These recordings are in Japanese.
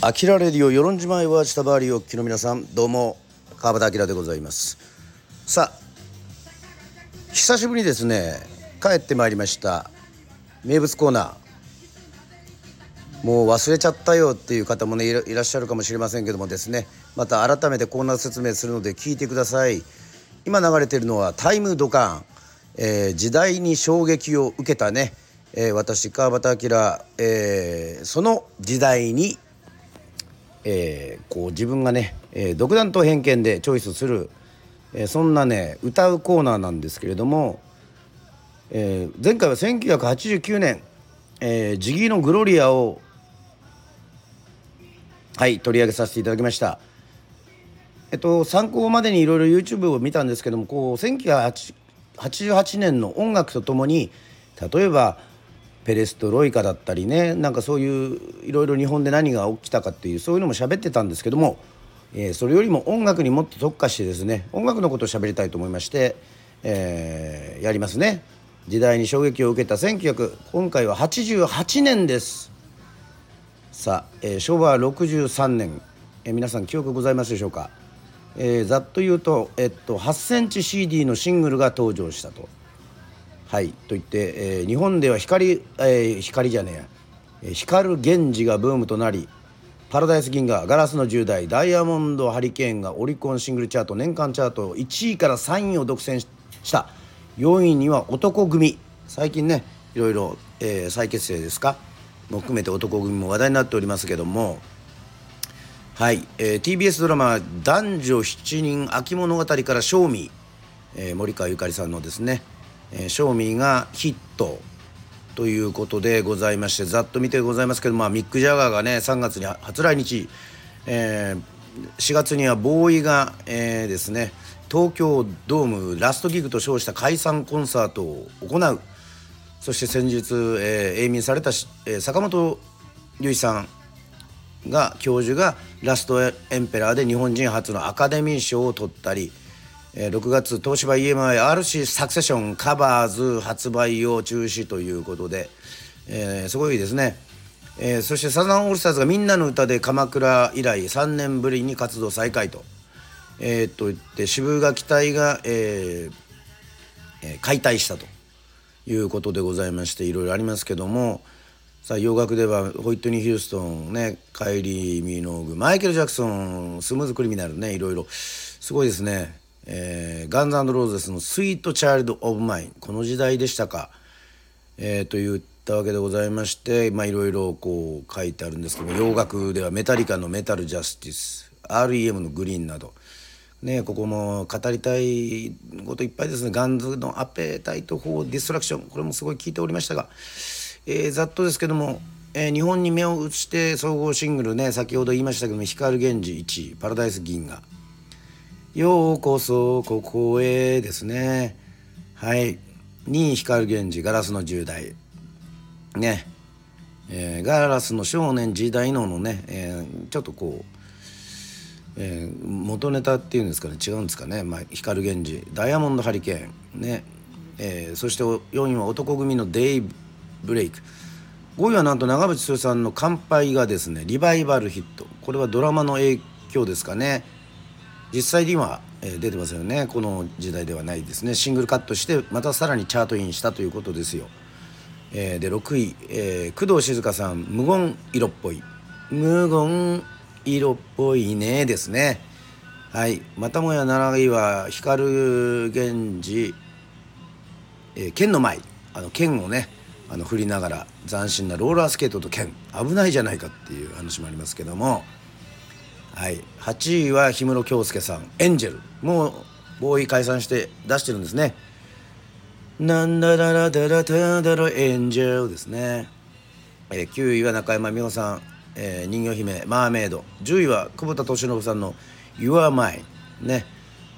アキラレディオ与論島へは下回りお聞きの皆さんどうも川端明でございます。さあ久しぶりにですね。帰ってまいりました。名物コーナー。もう忘れちゃったよっていう方もねいらっしゃるかもしれませんけどもですね。また改めてコーナー説明するので聞いてください。今流れているのはタイムドカーン、えー、時代に衝撃を受けたね、えー、私川端明、えー、その時代にえー、こう自分がね、えー、独断と偏見でチョイスする、えー、そんなね歌うコーナーなんですけれども、え前回は1989年「えー、ジギーのグロリア」をはい取り上げさせていただきました。えっと参考までにいろいろ YouTube を見たんですけどもこう1988年の音楽とともに例えばペレストロイカだったりねなんかそういういろいろ日本で何が起きたかっていうそういうのも喋ってたんですけども、えー、それよりも音楽にもっと特化してですね音楽のことを喋りたいと思いまして、えー、やりますね。時代に衝撃を受けた1900今回は88年です。さあ、えー、昭和63年、えー、皆さん記憶ございますでしょうか、えー、ざっと言うと、えっと、8センチ CD のシングルが登場したと。はいと言って、えー、日本では光、えー、光じゃねえや、えー、光源氏がブームとなりパラダイス銀河ガラスの10代ダイヤモンドハリケーンがオリコンシングルチャート年間チャート1位から3位を独占した。4位には男組。最近ねいろいろ、えー、再結成ですか？も含めて男組も話題になっておりますけども。はい、えー、TBS ドラマ「男女7人秋物語」から「正味」えー、森川ゆかりさんのですね。えー、ショーミーがヒットということでございましてざっと見てございますけど、まあ、ミック・ジャガーがね3月に初来日、えー、4月にはボーイが、えー、ですね東京ドームラストギグと称した解散コンサートを行う。そして先日、えー、永眠された、えー、坂本龍一さんが教授がラストエンペラーで日本人初のアカデミー賞を取ったり、6月東芝 EMIRC サクセションカバーズ発売を中止ということで、えー、すごいですね、えー、そしてサザンオールスターズが「みんなの歌で鎌倉」以来3年ぶりに活動再開と,、えー、と言って渋垣隊が、えーえー、解体したということでございましていろいろありますけどもさあ洋楽ではホイットニー・ヒューストンねカイリー・ミノーグマイケル・ジャクソン Smooth Criminal ねいろいろ。すごいですね。えー、ガンズローゼスの「スイート・チャイルド・オブ・マイン」この時代でしたか、えー、と言ったわけでございましていろいろこう書いてあるんですけど洋楽ではメタリカの「メタル・ジャスティス」REM の「グリーン」など。ねここも語りたいこといっぱいですね。ガンズの「 Appetite for Destruction」これもすごい聞いておりましたが、えー、ざっとですけどもえー、日本に目を移して総合シングルね先ほど言いましたけども光源氏1位パラダイス銀河。ようこそここへですね。はい。に光源氏ガラスの10代。ね、えー、ガラスの少年時代ののね、えー、ちょっとこう、えー、元ネタっていうんですかね違うんですかね、まあ、光源氏ダイヤモンドハリケーン。ね、えー、そして4位は男組のデイブレイク。5位はなんと長渕剛さんの「乾杯」がですねリバイバルヒット。これはドラマの影響ですかね。実際には、出てますよね。この時代ではないですね。シングルカットしてまたさらにチャートインしたということですよ。えー、で6位、えー、工藤静香さん「無言色っぽい」「無言色っぽいね」ですね。はい。またもや7位は光源氏、えー、剣の舞。あの剣をねあの振りながら斬新なローラースケートと剣。危ないじゃないかっていう話もありますけども。はい、8位は氷室京介さん「エンジェル」もうボーイ解散して出してるんですね「なんだららだらだだらエンジェル」ですね、えー、9位は中山美穂さん、えー、人魚姫。マーメイド。10位は久保田敏信さんの「You Are Mine」ね。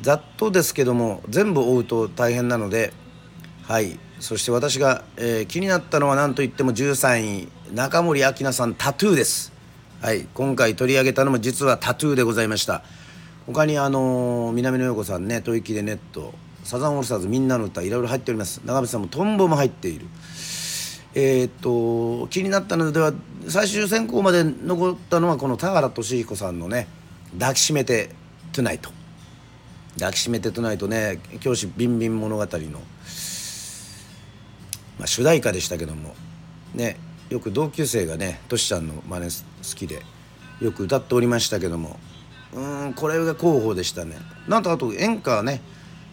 ざっとですけども全部追うと大変なので。はい。そして私が、えー、気になったのは何といっても13位中森明菜さん「タトゥー」です。はい今回取り上げたのも実はタトゥーでございました。他にあの南野陽子さんね吐息でネットサザンオールスターズみんなの歌いろいろ入っております。長渕さんもトンボも入っている。えー、っと気になったのでは最終選考まで残ったのはこの田原俊彦さんのね「抱きしめてトゥナイト」抱きしめてトゥナイトね教師ビンビン物語の、まあ、主題歌でしたけどもねよく同級生がねトシちゃんの真似好きでよく歌っておりましたけどもうんこれが候補でしたね。なんとあと演歌ね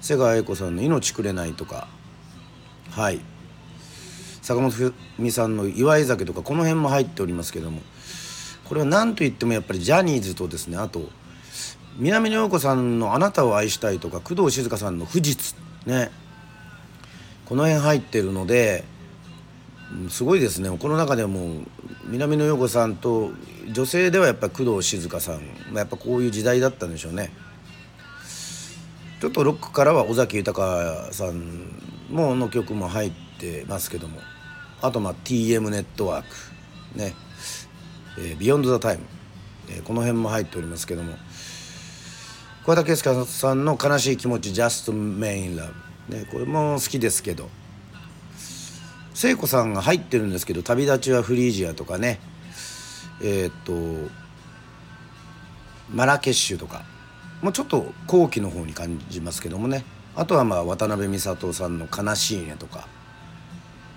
瀬川栄子さんの「命くれない」とかはい。坂本冬美さんの「祝い酒」とかこの辺も入っておりますけどもこれは何と言ってもやっぱりジャニーズとですねあと南野陽子さんの「あなたを愛したい」とか工藤静香さんの「富士ね。この辺入ってるのですごいですね。この中でも南野陽子さんと女性ではやっぱ工藤静香さんやっぱこういう時代だったんでしょうね。ちょっとロックからは尾崎豊さんもの曲も入ってますけども。あとまあ TM ネットワーク。ね、えー、 Beyond the Time、えー、この辺も入っておりますけども。桑田佳祐さんの「悲しい気持ち Just a Man in Love」ねこれも好きですけど。聖子さんが入ってるんですけど「旅立ちはフリージア」とかね。えー、っとマラケッシュとか。もうちょっと後期の方に感じますけどもね。あとはまあ渡辺美里さんの「悲しいね」とか。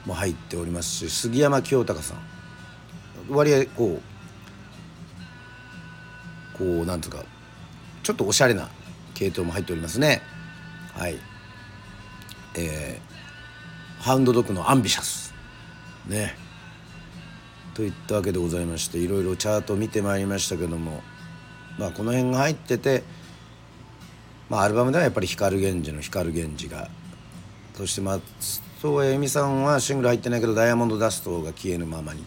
も入っておりますし杉山清隆さん。割合こうこうなんつうかちょっとおしゃれな系統も入っておりますね。はい。えー、ハウンドドッグのアンビシャス。ね。といったわけでございましていろいろチャート見てまいりましたけども。まあこの辺が入っててまあアルバムではやっぱり光源氏の光源氏が。そして松任谷由実さんはシングル入ってないけど「ダイヤモンドダスト」が消えぬままに。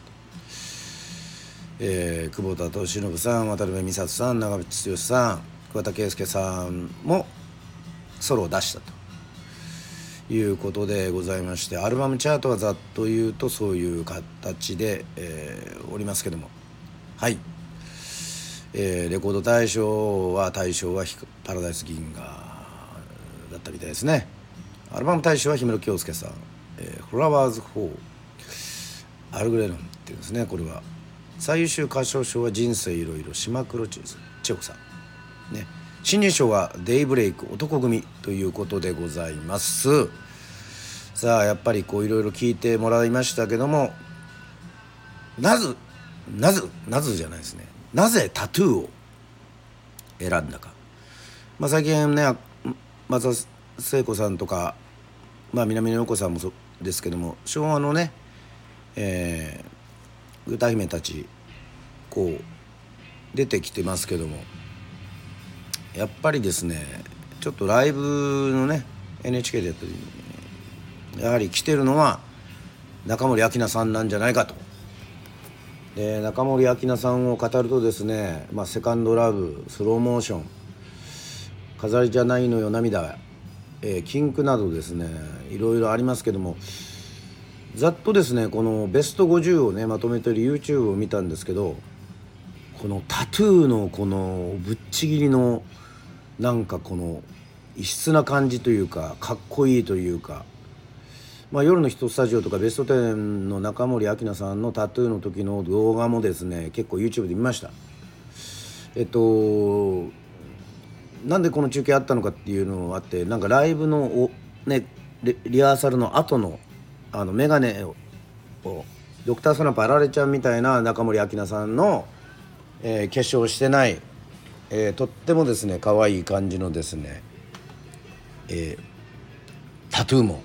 えー、久保田敏信さん渡辺美里さん長渕剛さん桑田佳祐さんもソロを出したと。いうことでございましてアルバムチャートはざっと言うとそういう形で、えー、おりますけども。はい、えー、レコード大賞は大賞はパラダイス銀河だったみたいですね。アルバム大賞は氷室京介さん「えー、フラワーズ4」アルグレロンっていうんですねこれは。最優秀歌唱賞は「人生いろいろ。島黒チェコさん」ね。新人賞は「デイブレイク男組」ということでございます。さあやっぱりこういろいろ聞いてもらいましたけどもなぜなぜなぜじゃないですね。なぜタトゥーを選んだか、まあ、最近ね松田聖子さんとか、まあ、南野陽子さんもそうですけども昭和のね、えー、歌姫たちこう出てきてますけども。やっぱりですねちょっとライブのね NHK でやったりやはり来てるのは中森明菜さんなんじゃないかと。で中森明菜さんを語るとですね「まあ、セカンドラブ」「スローモーション」「飾りじゃないのよ涙」えー、キンクなどですねいろいろありますけどもざっとですねこのベスト50をねまとめてる YouTube を見たんですけどこのタトゥーのこのぶっちぎりのなんかこの異質な感じというかかっこいいというか、まあ、夜のヒットスタジオとかベスト10の中森明菜さんのタトゥーの時の動画もですね結構 YouTube で見ました。えっとなんでこの中継あったのかっていうのがあってなんかライブのお、ね、リハーサルの後のあの眼鏡をドクタースナップあられちゃんみたいな中森明菜さんの、えー、化粧してないえー、とってもですね可愛い感じのですね、えー、タトゥーも、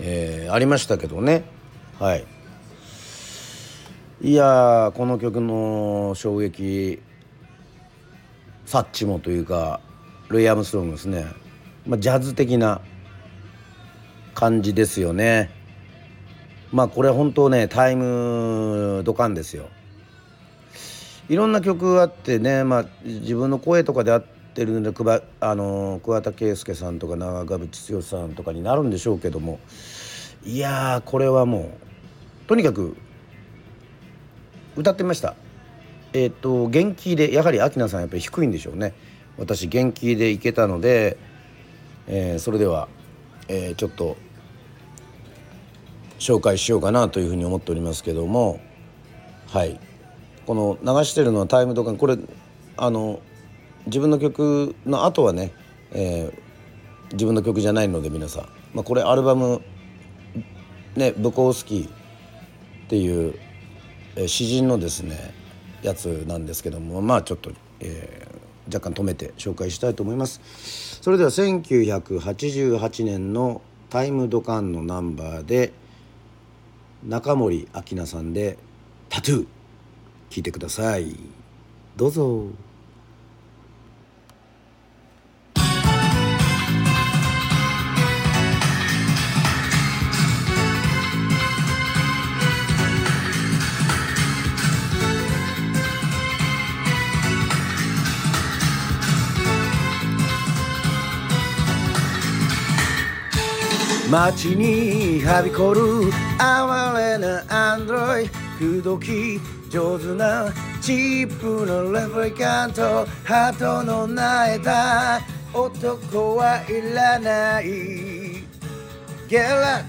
えー、ありましたけどね。はい。いやこの曲の衝撃サッチもというかルイ・アームストロングですね、まあ、ジャズ的な感じですよね。まあこれ本当ねタイムドカンですよ。いろんな曲あってね、まあ、自分の声とかで合ってるんで桑あの桑田佳祐さんとか長渕剛さんとかになるんでしょうけどもいやこれはもうとにかく歌ってみました。えっ、ー、と元気でやはり明菜さんやっぱり低いんでしょうね私元気でいけたので、えー、それでは、えー、ちょっと紹介しようかなというふうに思っておりますけどもはいこの流してるのはタイムとかこれあの自分の曲の後はね、えー、自分の曲じゃないので皆さん、まあ、これアルバムねブコースキーっていう、えー、詩人のですねやつなんですけどもまあちょっと、えー、若干止めて紹介したいと思います。それでは1988年のタイムドカンのナンバーで中森明菜さんで「タトゥー」聞いてくださいどうぞ。街にはびこる哀れなアンドロイ口説き上手なチップのレプリカントハートの苗えた男はいらない。ゲラ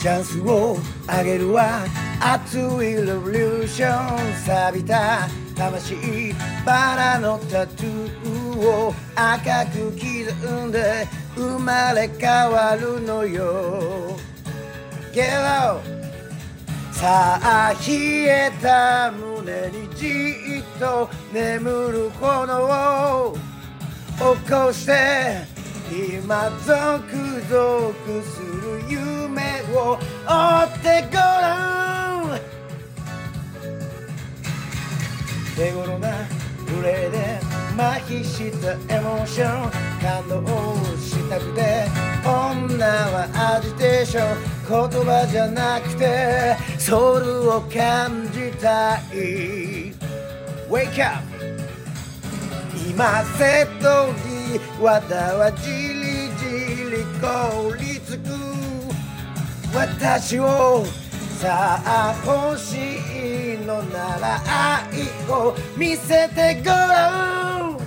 チャンスをあげるわ。熱いレボリューション錆びた。魂バラのタトゥーを赤く刻んで生まれ変わるのよ。Get out さあ冷えた胸にじっと眠る炎を起こして今ゾクゾクする夢を追ってごらん。手頃なプレーで麻痺したエモーション。感動したくて女はアジテーション。言葉じゃなくてソウルを感じたい。Wake up! 今瀬戸際だはじりじり凍りつく。私をさあ欲しいのなら愛を見せてごらん。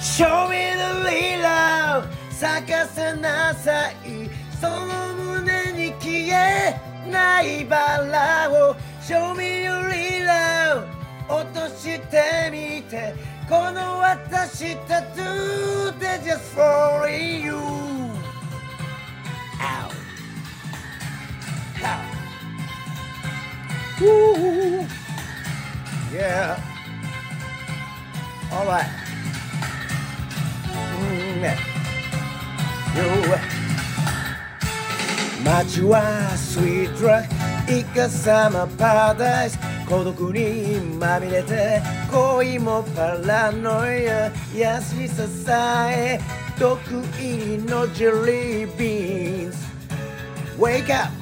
Show me the real love! 咲かせなさいその胸に消えないバラを Show me your love 落としてみてこの私タトゥーで Just for you Ow Ow Woo Yeah Alright うんね Yo 街はスイートラックイカサマパラダイス。孤独にまみれて恋もパラノイア。優しささえ得意のジェリービーンズ。Wake up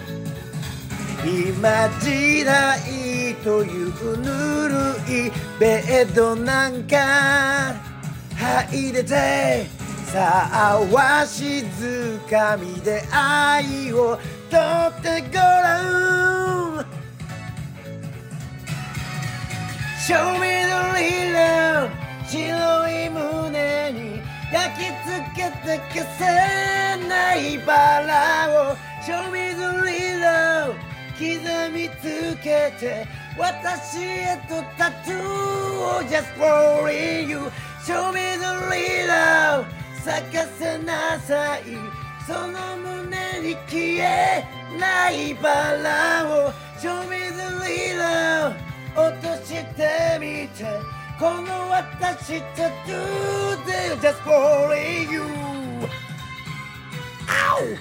今時代というぬるいベッドなんか。入れてさあわしづかみで愛を取ってごらん Show me the real 白い胸に焼き付けて消せないバラを Show me the real 刻みつけて私へとタトゥーを Just for you Show me the real 咲かせなさい。その胸に消えないバラを。Show me the real love 落としてみて。この私タトゥーで Just for you Ow!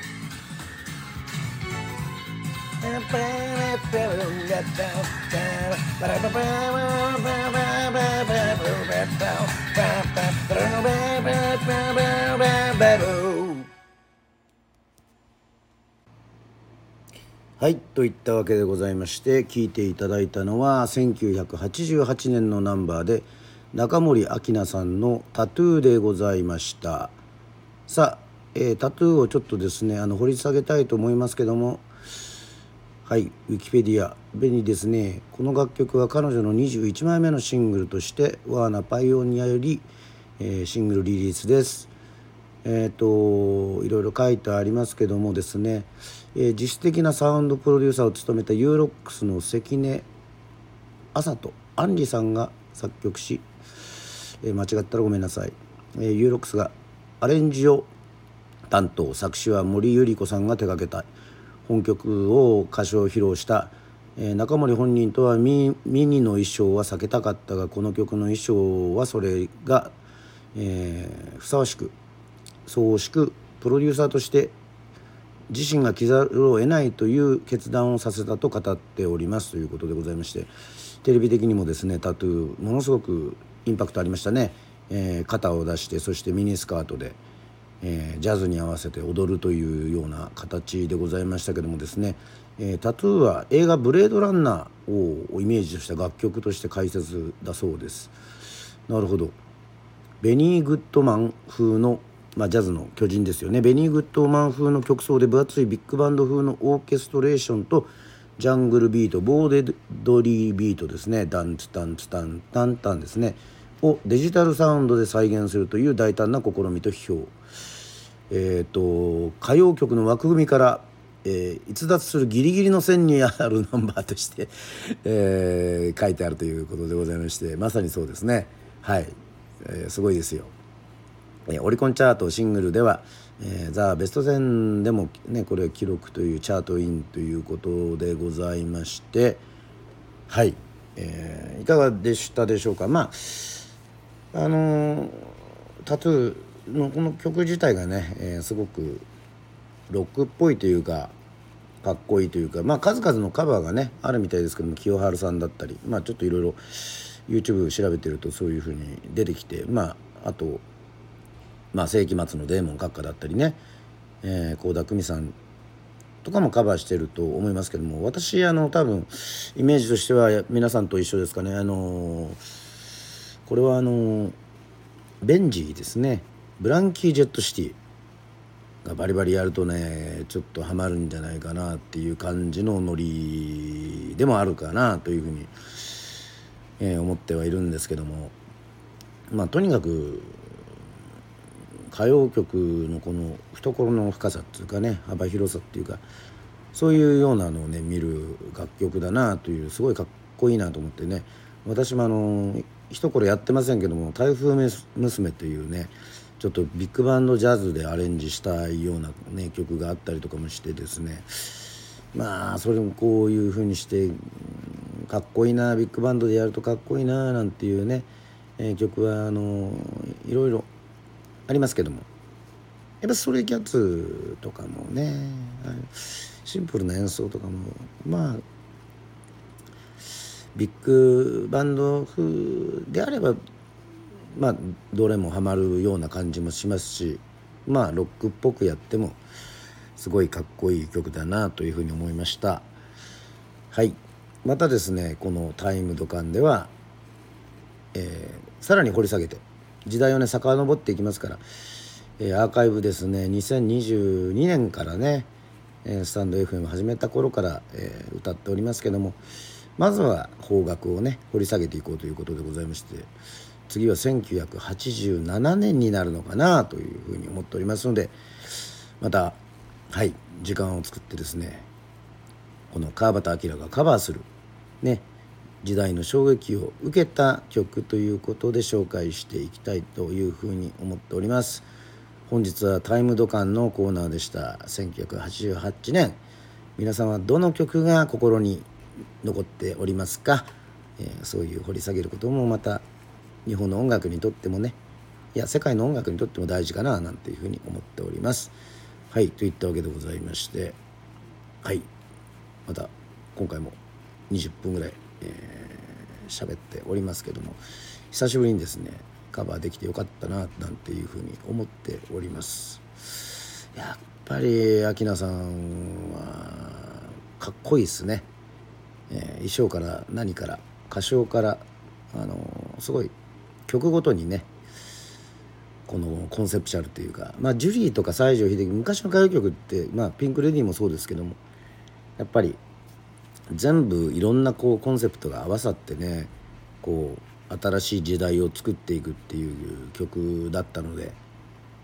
はいといったわけでございまして聴いていただいたのは1988年のナンバーで中森明菜さんの「タトゥー」でございました。さあ、えー、タトゥーをちょっとですねあの掘り下げたいと思いますけどもはいウィキペディア。べにですね。この楽曲は彼女の21枚目のシングルとしてワーナパイオニアより、えー、シングルリリースです。えっ、ー、といろいろ書いてありますけどもですね、えー、自主的なサウンドプロデューサーを務めたユーロックスの関根麻とアンリさんが作曲し、えー、間違ったらごめんなさい、えー、ユーロックスがアレンジを担当。作詞は森百合子さんが手掛けた。本曲を歌唱披露したえ中森本人とはミミニの衣装は避けたかったがこの曲の衣装はそれが、えー、ふさわしくそうしくプロデューサーとして自身が着ざるを得ないという決断をさせたと語っております。ということでございましてテレビ的にもですねタトゥーものすごくインパクトありましたね、えー、肩を出してそしてミニスカートで、えー、ジャズに合わせて踊るというような形でございましたけどもですね。えー、タトゥーは映画「ブレードランナー」をイメージとした楽曲として解説だそうです。なるほど。ベニー・グッドマン風の、まあ、ジャズの巨人ですよね。ベニー・グッドマン風の曲奏で分厚いビッグバンド風のオーケストレーションとジャングルビートボーデドリービートですね。ダンツタンツタンタンタンですね。をデジタルサウンドで再現するという大胆な試みと批評。え、ー、と歌謡曲の枠組みからえー、逸脱するギリギリの線にあるナンバーとして、えー、書いてあるということでございましてまさにそうですね。はい、えー、すごいですよ、えオリコンチャートシングルでは「えー、ザ・ベスト10」でもねこれは記録というチャートインということでございましてはい、えいかがでしたでしょうか。まああのタトゥーのこの曲自体がね、えすごくロックっぽいというかかっこいいというかまあ数々のカバーがねあるみたいですけども清春さんだったりまあちょっといろいろ YouTube 調べてるとそういうふうに出てきてまああと、まあ、世紀末のデーモン閣下だったりね倖、えー、田來未さんとかもカバーしてると思いますけども私あの多分イメージとしては皆さんと一緒ですかね。あのこれはあのベンジーですね。ブランキー・ジェット・シティがバリバリやるとねちょっとハマるんじゃないかなっていう感じのノリでもあるかなというふうに、えー、思ってはいるんですけども。まあとにかく歌謡曲のこの懐の深さっていうかね幅広さっていうかそういうようなのをね見る楽曲だなというすごいかっこいいなと思ってね。私もあの一頃やってませんけども「台風娘」というねちょっとビッグバンドジャズでアレンジしたいような、ね、曲があったりとかもしてですね。まあそれもこういうふうにしてかっこいいなビッグバンドでやるとかっこいいななんていうね、えー、曲はあのいろいろありますけども。やっぱストレイキャッツとかもねシンプルな演奏とかもまあビッグバンド風であればまあどれもハマるような感じもしますしまあロックっぽくやってもすごいかっこいい曲だなというふうに思いました。はい。またですねこの「タイムドカン」では、えー、さらに掘り下げて時代をね遡っていきますから、えー、アーカイブですね2022年からねスタンド FM 始めた頃から、えー、歌っておりますけどもまずは邦楽をね掘り下げていこうということでございまして次は1987年になるのかなというふうに思っておりますのでまたはい時間を作ってですねこの川端明がカバーするね時代の衝撃を受けた曲ということで紹介していきたいというふうに思っております。本日はタイムドカンのコーナーでした。1988年。皆さんはどの曲が心に残っておりますか、えー、そういう掘り下げることもまた日本の音楽にとってもねいや世界の音楽にとっても大事かななんていうふうに思っております。はいといったわけでございましてはいまた今回も20分ぐらい喋、えー、っておりますけども久しぶりにですねカバーできてよかったななんていうふうに思っております。やっぱりアキナさんはかっこいいですね、えー、衣装から何から歌唱からあのー、すごい曲ごとにねこのコンセプチュアルというか、まあ、ジュリーとか西城秀樹昔の歌謡曲って、まあ、ピンク・レディーもそうですけどもやっぱり全部いろんなこうコンセプトが合わさってねこう新しい時代を作っていくっていう曲だったので、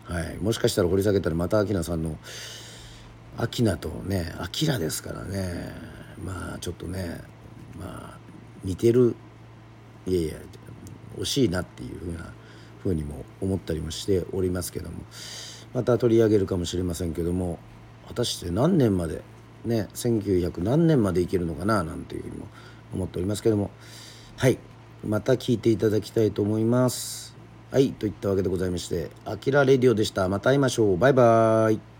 はい、もしかしたら掘り下げたらまたアキナさんのアキナとねアキラですからね。まあちょっとねまあ似てるいやいや惜しいなっていうふうなふうにも思ったりもしておりますけどもまた取り上げるかもしれませんけども果たして何年までね1900何年までいけるのかななんていうふうにも思っておりますけどもはいまた聞いていただきたいと思います。はいといったわけでございまして「あきらレディオ」でした。また会いましょう。バイバーイ。